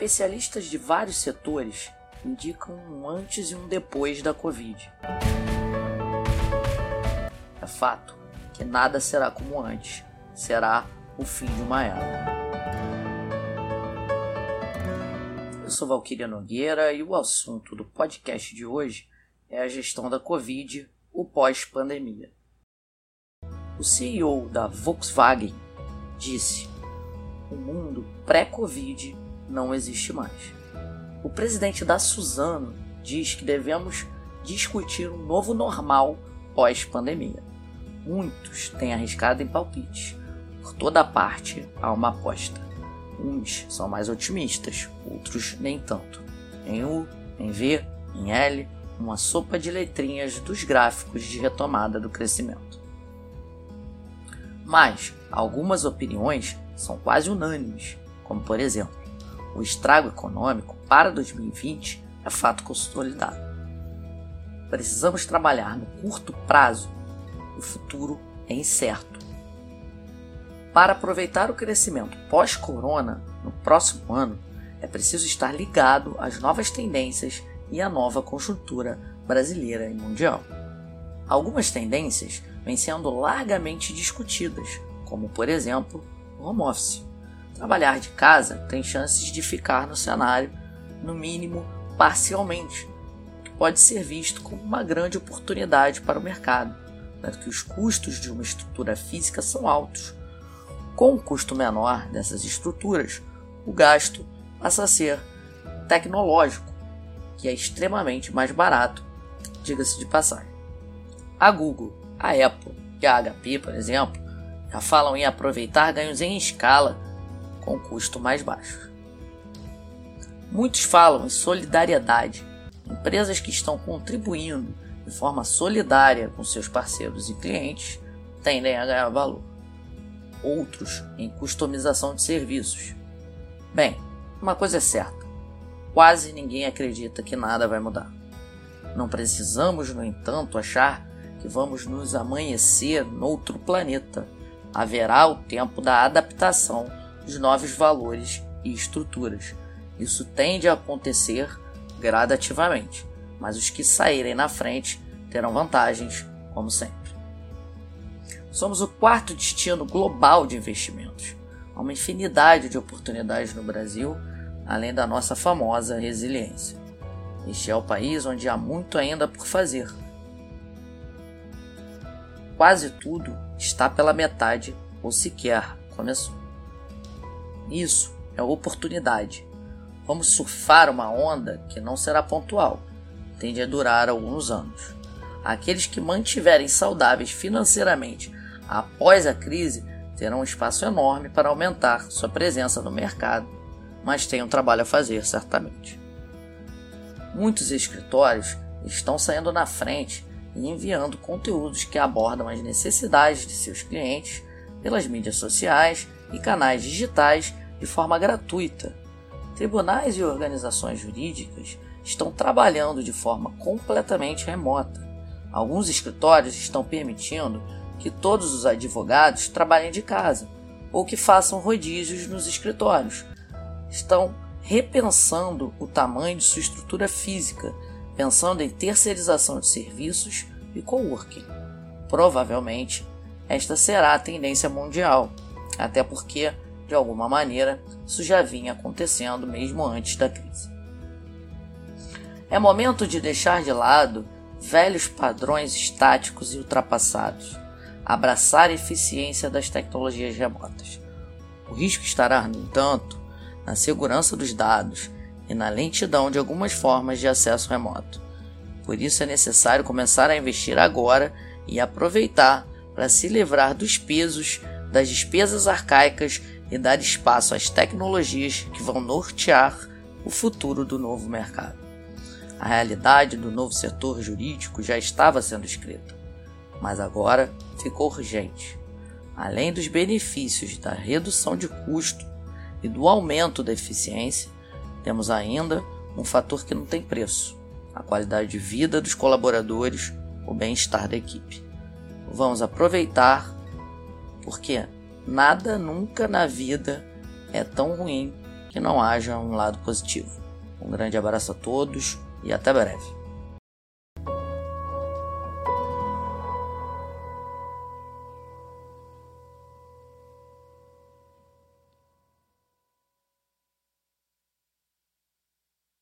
Especialistas de vários setores indicam um antes e um depois da Covid. É fato que nada será como antes, será o fim de uma era. Eu sou Valquíria Nogueira e o assunto do podcast de hoje é a gestão da Covid, o pós-pandemia. O CEO da Volkswagen disse: o mundo pré-Covid não existe mais. O presidente da Suzano diz que devemos discutir um novo normal pós-pandemia. Muitos têm arriscado em palpites. Por toda parte há uma aposta. Uns são mais otimistas, outros nem tanto. Em U, em V, em L, uma sopa de letrinhas dos gráficos de retomada do crescimento. Mas algumas opiniões são quase unânimes, como por exemplo, o estrago econômico para 2020 é fato consolidado. Precisamos trabalhar no curto prazo, o futuro é incerto. Para aproveitar o crescimento pós-corona no próximo ano, é preciso estar ligado às novas tendências e à nova conjuntura brasileira e mundial. Algumas tendências vêm sendo largamente discutidas, como por exemplo o home office. Trabalhar de casa tem chances de ficar no cenário, no mínimo parcialmente, que pode ser visto como uma grande oportunidade para o mercado, dado que os custos de uma estrutura física são altos. Com o custo menor dessas estruturas, o gasto passa a ser tecnológico, que é extremamente mais barato, diga-se de passagem. A Google, a Apple e a HP, por exemplo, já falam em aproveitar ganhos em escala com custo mais baixo. Muitos falam em solidariedade, empresas que estão contribuindo de forma solidária com seus parceiros e clientes tendem a ganhar valor. Outros em customização de serviços. Bem, uma coisa é certa: quase ninguém acredita que nada vai mudar. Não precisamos, no entanto, achar que vamos nos amanhecer noutro planeta haverá o tempo da adaptação dos novos valores e estruturas. Isso tende a acontecer gradativamente, mas os que saírem na frente terão vantagens, como sempre. Somos o quarto destino global de investimentos. Há uma infinidade de oportunidades no Brasil, além da nossa famosa resiliência. Este é o país onde há muito ainda por fazer quase tudo está pela metade ou sequer começou. Isso é oportunidade. Vamos surfar uma onda que não será pontual, tende a durar alguns anos. Aqueles que mantiverem saudáveis financeiramente após a crise terão um espaço enorme para aumentar sua presença no mercado, mas têm um trabalho a fazer certamente. Muitos escritórios estão saindo na frente e enviando conteúdos que abordam as necessidades de seus clientes pelas mídias sociais e canais digitais de forma gratuita. Tribunais e organizações jurídicas estão trabalhando de forma completamente remota. Alguns escritórios estão permitindo que todos os advogados trabalhem de casa ou que façam rodízios nos escritórios. Estão repensando o tamanho de sua estrutura física pensando em terceirização de serviços e coworking. Provavelmente, esta será a tendência mundial, até porque, de alguma maneira, isso já vinha acontecendo mesmo antes da crise. É momento de deixar de lado velhos padrões estáticos e ultrapassados, abraçar a eficiência das tecnologias remotas. O risco estará, no entanto, na segurança dos dados e na lentidão de algumas formas de acesso remoto. Por isso é necessário começar a investir agora e aproveitar para se livrar dos pesos das despesas arcaicas e dar espaço às tecnologias que vão nortear o futuro do novo mercado. A realidade do novo setor jurídico já estava sendo escrita, mas agora ficou urgente. Além dos benefícios da redução de custo e do aumento da eficiência, temos ainda um fator que não tem preço: a qualidade de vida dos colaboradores, o bem-estar da equipe. Vamos aproveitar, porque nada nunca na vida é tão ruim que não haja um lado positivo. Um grande abraço a todos e até breve.